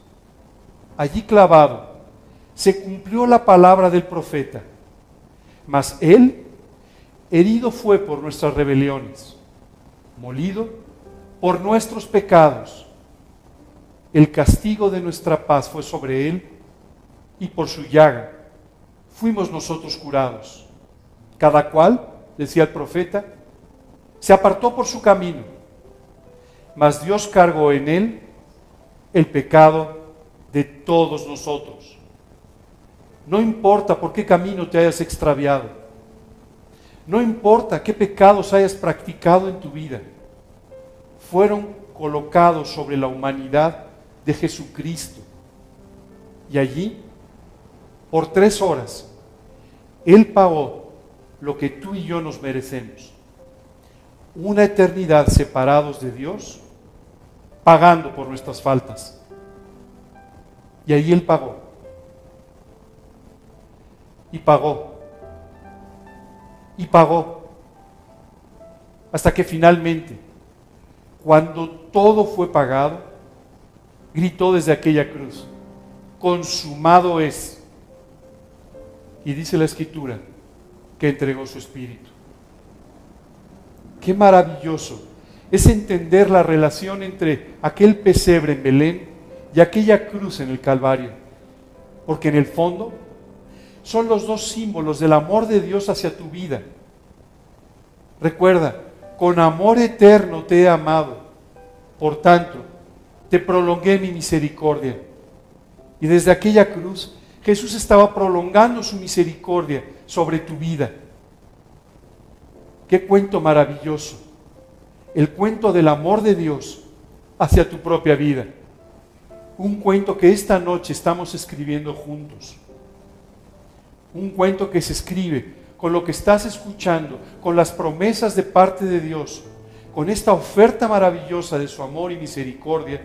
allí clavado, se cumplió la palabra del profeta. Mas Él herido fue por nuestras rebeliones, molido por nuestros pecados. El castigo de nuestra paz fue sobre Él y por su llaga fuimos nosotros curados. Cada cual, decía el profeta, se apartó por su camino, mas Dios cargó en Él el pecado de todos nosotros. No importa por qué camino te hayas extraviado. No importa qué pecados hayas practicado en tu vida. Fueron colocados sobre la humanidad de Jesucristo. Y allí, por tres horas, Él pagó lo que tú y yo nos merecemos. Una eternidad separados de Dios pagando por nuestras faltas. Y ahí Él pagó. Y pagó. Y pagó. Hasta que finalmente, cuando todo fue pagado, gritó desde aquella cruz, consumado es. Y dice la escritura que entregó su espíritu. Qué maravilloso es entender la relación entre aquel pesebre en Belén y aquella cruz en el Calvario. Porque en el fondo son los dos símbolos del amor de Dios hacia tu vida. Recuerda, con amor eterno te he amado. Por tanto, te prolongué mi misericordia. Y desde aquella cruz, Jesús estaba prolongando su misericordia sobre tu vida. Qué cuento maravilloso el cuento del amor de Dios hacia tu propia vida. Un cuento que esta noche estamos escribiendo juntos. Un cuento que se escribe con lo que estás escuchando, con las promesas de parte de Dios, con esta oferta maravillosa de su amor y misericordia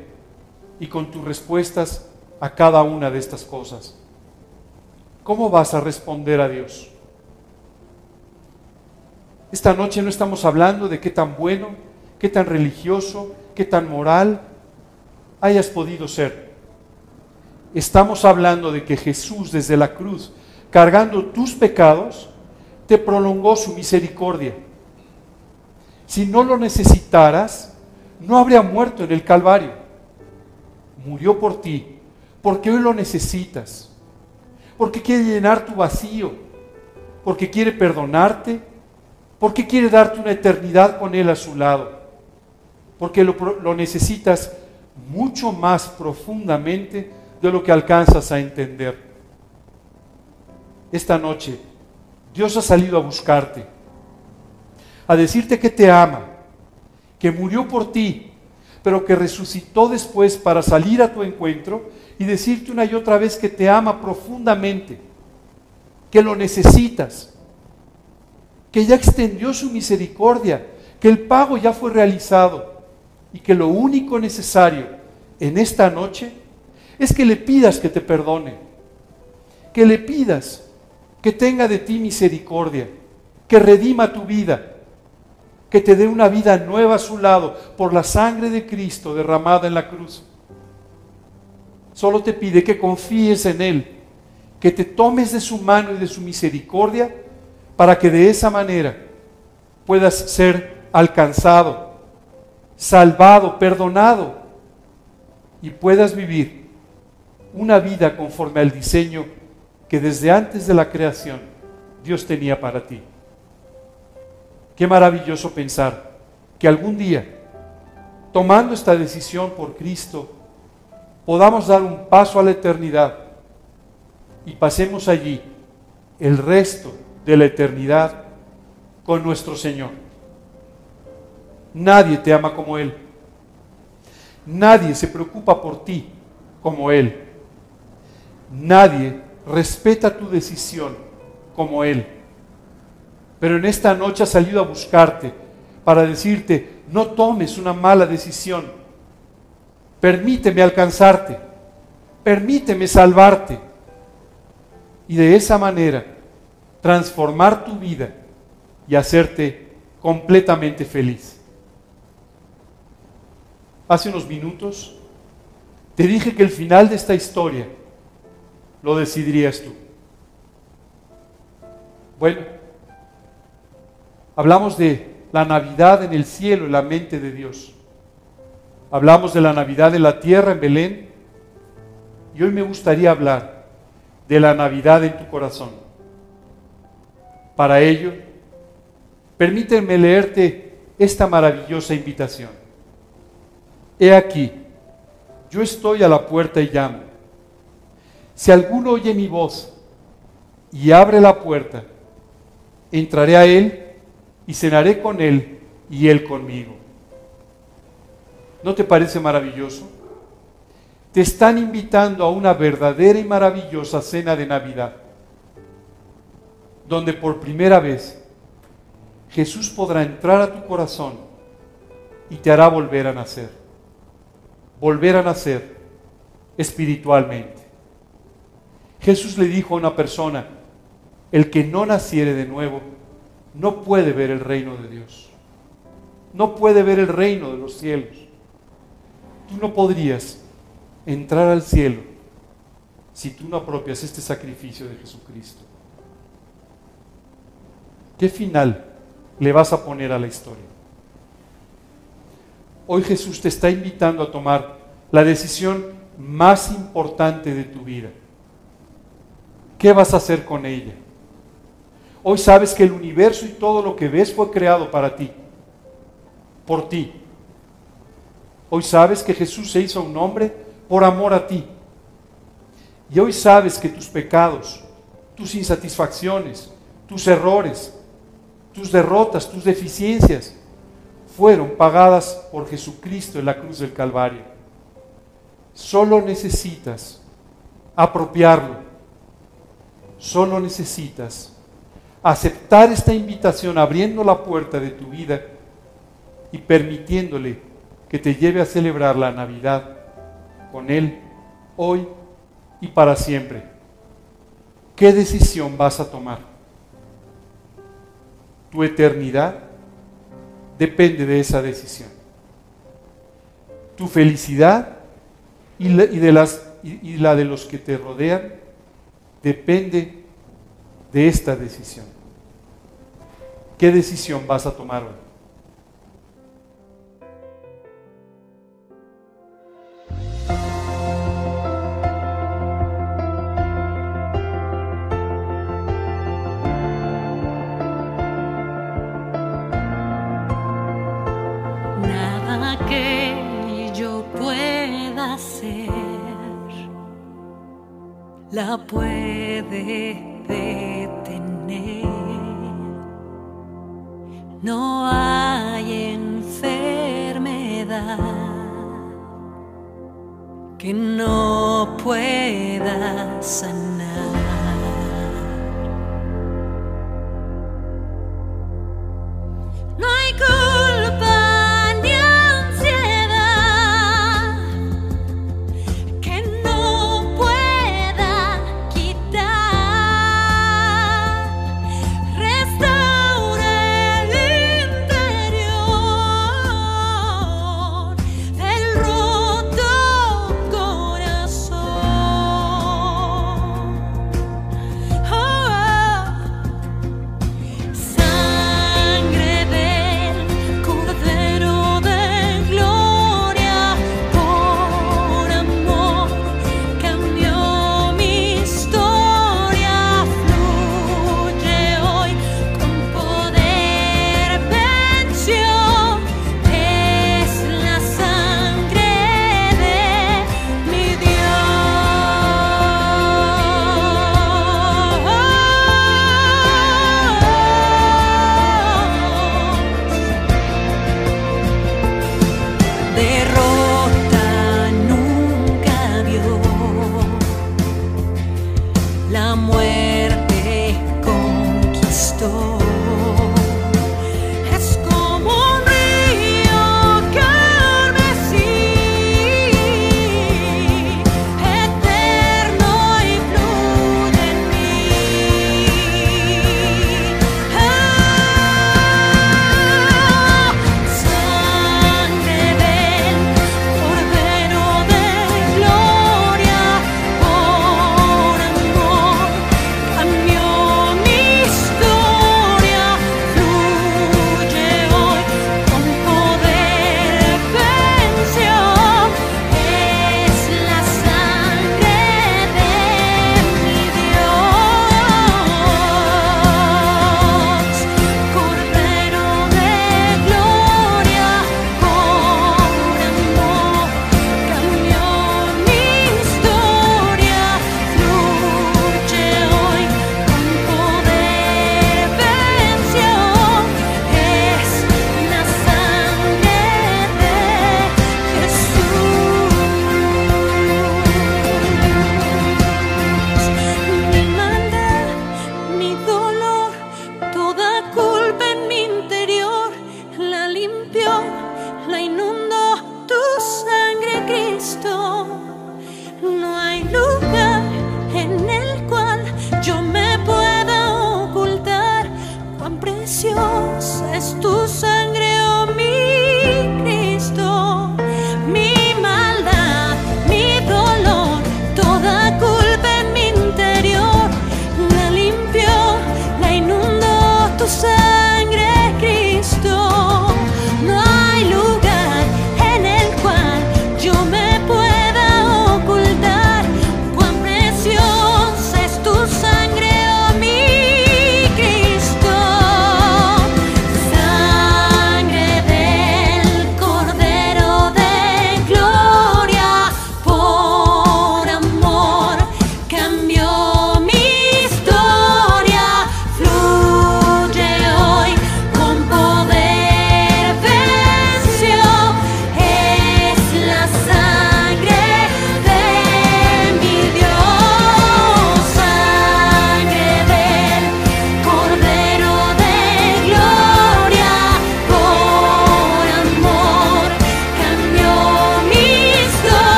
y con tus respuestas a cada una de estas cosas. ¿Cómo vas a responder a Dios? Esta noche no estamos hablando de qué tan bueno qué tan religioso, qué tan moral hayas podido ser. Estamos hablando de que Jesús desde la cruz, cargando tus pecados, te prolongó su misericordia. Si no lo necesitaras, no habría muerto en el Calvario. Murió por ti, porque hoy lo necesitas, porque quiere llenar tu vacío, porque quiere perdonarte, porque quiere darte una eternidad con Él a su lado porque lo, necesitas mucho más profundamente de lo que alcanzas a entender. Esta noche Dios ha salido a buscarte, a decirte que te ama, que murió por ti, pero que resucitó después para salir a tu encuentro y decirte una y otra vez que te ama profundamente, que lo necesitas, que ya extendió su misericordia, que el pago ya fue realizado y que lo único necesario en esta noche es que le pidas que te perdone, que le pidas que tenga de ti misericordia, que redima tu vida, que te dé una vida nueva a su lado por la sangre de Cristo derramada en la cruz. Solo te pide que confíes en Él, que te tomes de su mano y de su misericordia para que de esa manera puedas ser alcanzado salvado, perdonado y puedas vivir una vida conforme al diseño que desde antes de la creación Dios tenía para ti. Qué maravilloso pensar que algún día, tomando esta decisión por Cristo, podamos dar un paso a la eternidad y pasemos allí el resto de la eternidad con nuestro Señor. Nadie te ama como Él. Nadie se preocupa por ti como Él. Nadie respeta tu decisión como Él. Pero en esta noche ha salido a buscarte para decirte, no tomes una mala decisión. Permíteme alcanzarte. Permíteme salvarte. Y de esa manera transformar tu vida y hacerte completamente feliz. Hace unos minutos te dije que el final de esta historia lo decidirías tú. Bueno, hablamos de la Navidad en el cielo, en la mente de Dios. Hablamos de la Navidad en la tierra, en Belén. Y hoy me gustaría hablar de la Navidad en tu corazón. Para ello, permíteme leerte esta maravillosa invitación. He aquí, yo estoy a la puerta y llamo. Si alguno oye mi voz y abre la puerta, entraré a él y cenaré con él y él conmigo. ¿No te parece maravilloso? Te están invitando a una verdadera y maravillosa cena de Navidad donde por primera vez Jesús podrá entrar a tu corazón y te hará volver a nacer. Volver a nacer espiritualmente. Jesús le dijo a una persona, el que no naciere de nuevo no puede ver el reino de Dios. No puede ver el reino de los cielos. Tú no podrías entrar al cielo si tú no apropias este sacrificio de Jesucristo. ¿Qué final le vas a poner a la historia? Hoy Jesús te está invitando a tomar la decisión más importante de tu vida. ¿Qué vas a hacer con ella? Hoy sabes que el universo y todo lo que ves fue creado para ti, por ti. Hoy sabes que Jesús se hizo un hombre por amor a ti. Y hoy sabes que tus pecados, tus insatisfacciones, tus errores, tus derrotas, tus deficiencias fueron pagadas por Jesucristo en la cruz del Calvario. Solo necesitas apropiarlo. Solo necesitas aceptar esta invitación abriendo la puerta de tu vida y permitiéndole que te lleve a celebrar la Navidad con Él hoy y para siempre. ¿Qué decisión vas a tomar? Tu eternidad depende de esa decisión. Tu felicidad y la, de, de los que te rodean depende de esta decisión. ¿Qué decisión vas a tomar hoy? Puede detener. No hay enfermedad que no pueda sanar.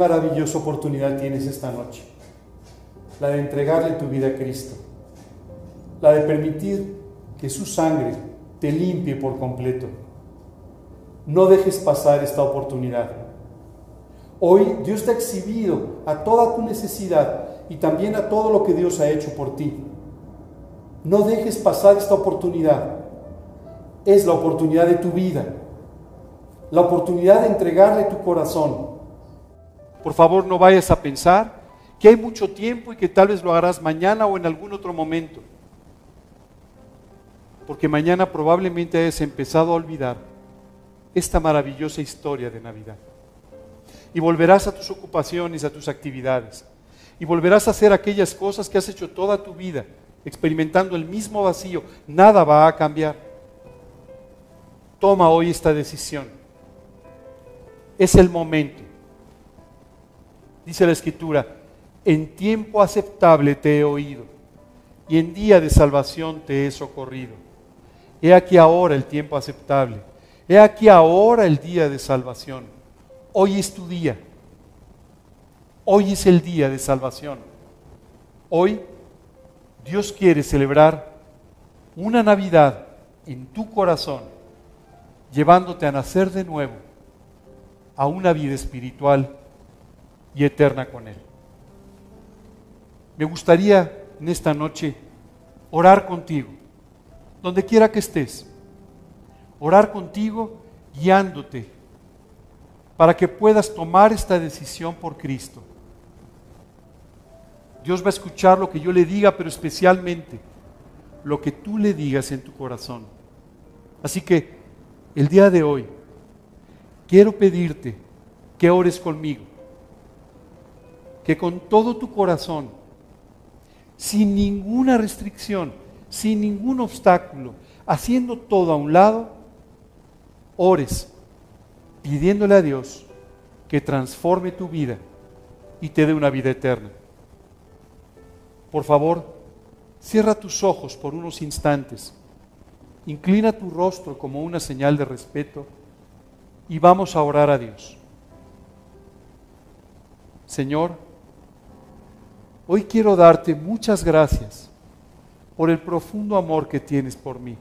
Maravillosa oportunidad tienes esta noche. La de entregarle tu vida a Cristo. La de permitir que su sangre te limpie por completo. No dejes pasar esta oportunidad. Hoy Dios te ha exhibido a toda tu necesidad y también a todo lo que Dios ha hecho por ti. No dejes pasar esta oportunidad. Es la oportunidad de tu vida. La oportunidad de entregarle tu corazón. Por favor, no vayas a pensar que hay mucho tiempo y que tal vez lo harás mañana o en algún otro momento. Porque mañana probablemente hayas empezado a olvidar esta maravillosa historia de Navidad. Y volverás a tus ocupaciones, a tus actividades. Y volverás a hacer aquellas cosas que has hecho toda tu vida, experimentando el mismo vacío. Nada va a cambiar. Toma hoy esta decisión. Es el momento. Dice la escritura, en tiempo aceptable te he oído y en día de salvación te he socorrido. He aquí ahora el tiempo aceptable. He aquí ahora el día de salvación. Hoy es tu día. Hoy es el día de salvación. Hoy Dios quiere celebrar una Navidad en tu corazón, llevándote a nacer de nuevo a una vida espiritual y eterna con Él. Me gustaría en esta noche orar contigo, donde quiera que estés, orar contigo guiándote para que puedas tomar esta decisión por Cristo. Dios va a escuchar lo que yo le diga, pero especialmente lo que tú le digas en tu corazón. Así que el día de hoy quiero pedirte que ores conmigo, que con todo tu corazón, sin ninguna restricción, sin ningún obstáculo, haciendo todo a un lado, ores pidiéndole a Dios que transforme tu vida y te dé una vida eterna. Por favor, cierra tus ojos por unos instantes, inclina tu rostro como una señal de respeto y vamos a orar a Dios. Señor, Hoy quiero darte muchas gracias por el profundo amor que tienes por mí.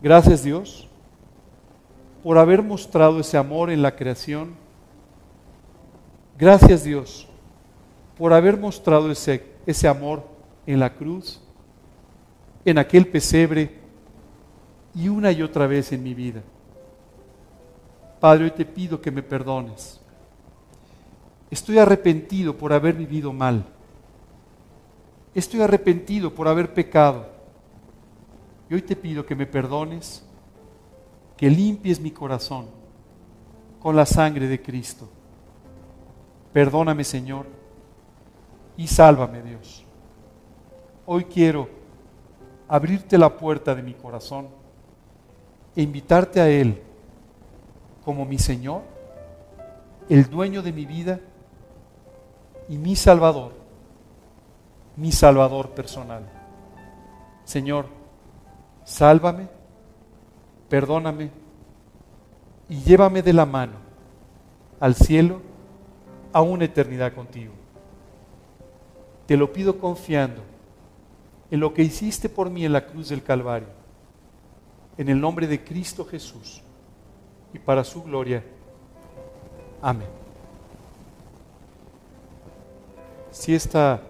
Gracias Dios por haber mostrado ese amor en la creación. Gracias Dios por haber mostrado ese, ese amor en la cruz, en aquel pesebre y una y otra vez en mi vida. Padre, hoy te pido que me perdones. Estoy arrepentido por haber vivido mal. Estoy arrepentido por haber pecado. Y hoy te pido que me perdones, que limpies mi corazón con la sangre de Cristo. Perdóname, Señor, y sálvame, Dios. Hoy quiero abrirte la puerta de mi corazón e invitarte a Él como mi Señor, el dueño de mi vida y mi Salvador, mi Salvador personal. Señor, sálvame, perdóname y llévame de la mano al cielo a una eternidad contigo. Te lo pido confiando en lo que hiciste por mí en la cruz del Calvario, en el nombre de Cristo Jesús y para su gloria. Amén. Si esta,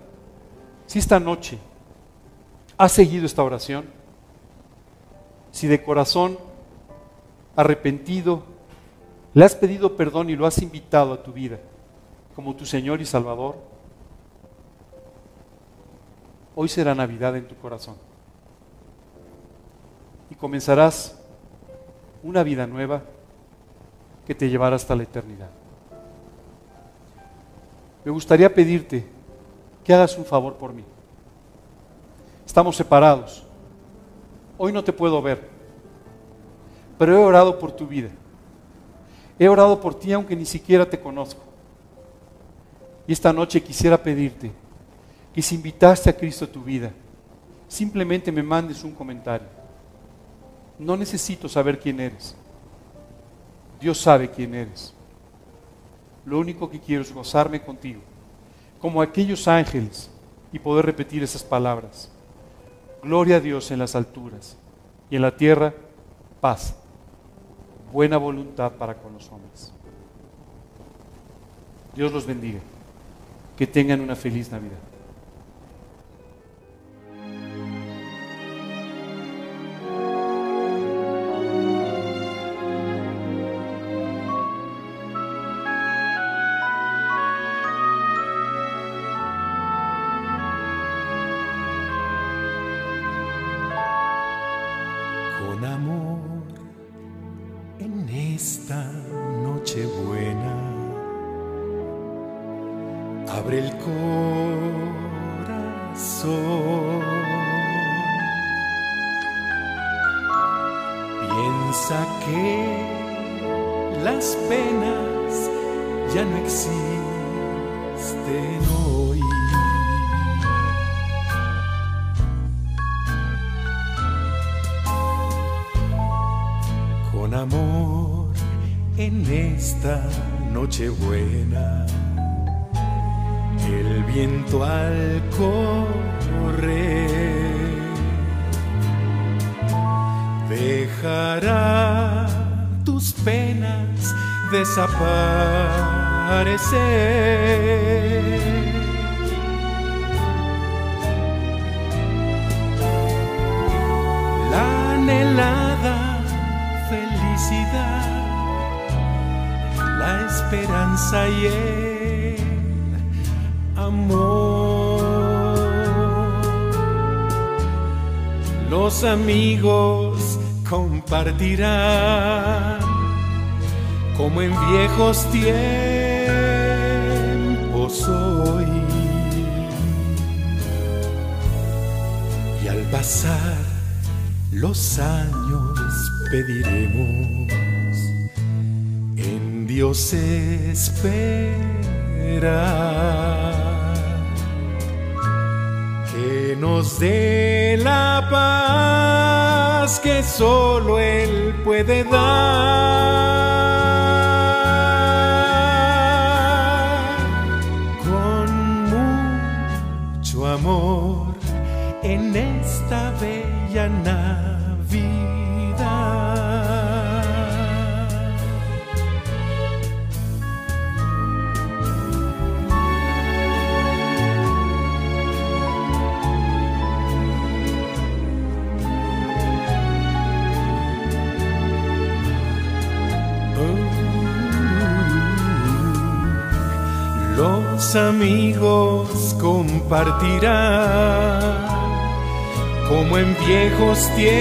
si esta noche has seguido esta oración, si de corazón arrepentido le has pedido perdón y lo has invitado a tu vida como tu Señor y Salvador, hoy será Navidad en tu corazón. Y comenzarás una vida nueva que te llevará hasta la eternidad. Me gustaría pedirte que hagas un favor por mí. Estamos separados. Hoy no te puedo ver, pero he orado por tu vida. He orado por ti aunque ni siquiera te conozco. Y esta noche quisiera pedirte que si invitaste a Cristo a tu vida, simplemente me mandes un comentario. No necesito saber quién eres. Dios sabe quién eres. Lo único que quiero es gozarme contigo, como aquellos ángeles, y poder repetir esas palabras. Gloria a Dios en las alturas y en la tierra paz, buena voluntad para con los hombres. Dios los bendiga. Que tengan una feliz Navidad. Noche buena. El viento al correr dejará tus penas desaparecer. La anhelada felicidad, la esperanza y el amor. Los amigos compartirán como en viejos tiempos hoy. Y al pasar los años pediremos Dios espera que nos dé la paz que solo Él puede dar amigos compartirán como en viejos tiempos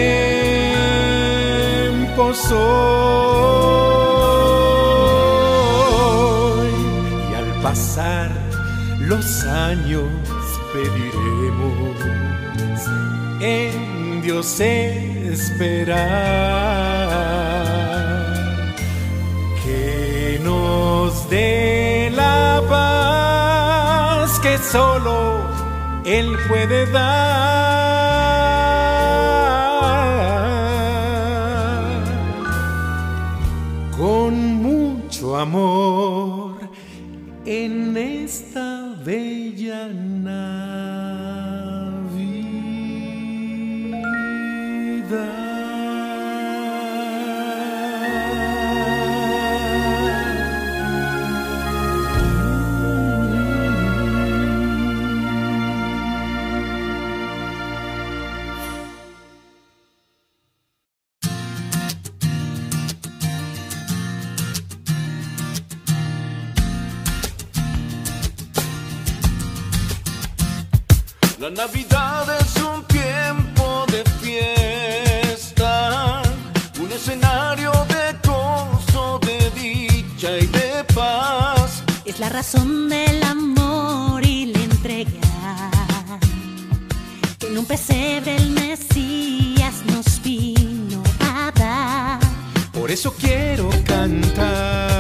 hoy. Y al pasar los años pediremos en Dios esperar que nos dé la solo Él puede dar. Con mucho amor en esta bella Navidad. La Navidad es un tiempo de fiesta, un escenario de gozo, de dicha y de paz. Es la razón del amor y la entrega. Que en un pesebre el Mesías nos vino a dar. Por eso quiero cantar.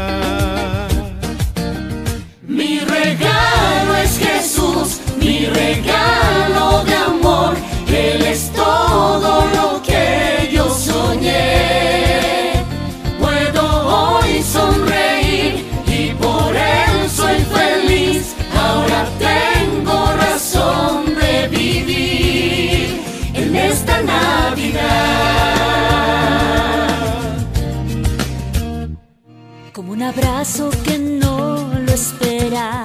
Abrazo que no lo esperaba.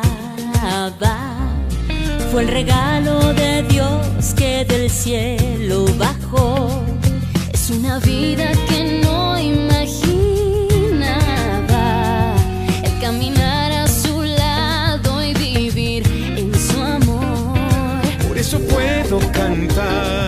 Fue el regalo de Dios que del cielo bajó. Es una vida que no imaginaba. El caminar a su lado y vivir en su amor. Por eso puedo cantar.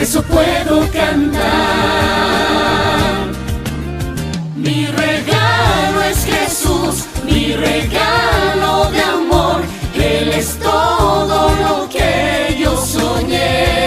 Eso puedo cantar. Mi regalo es Jesús, mi regalo de amor, Él es todo lo que yo soñé.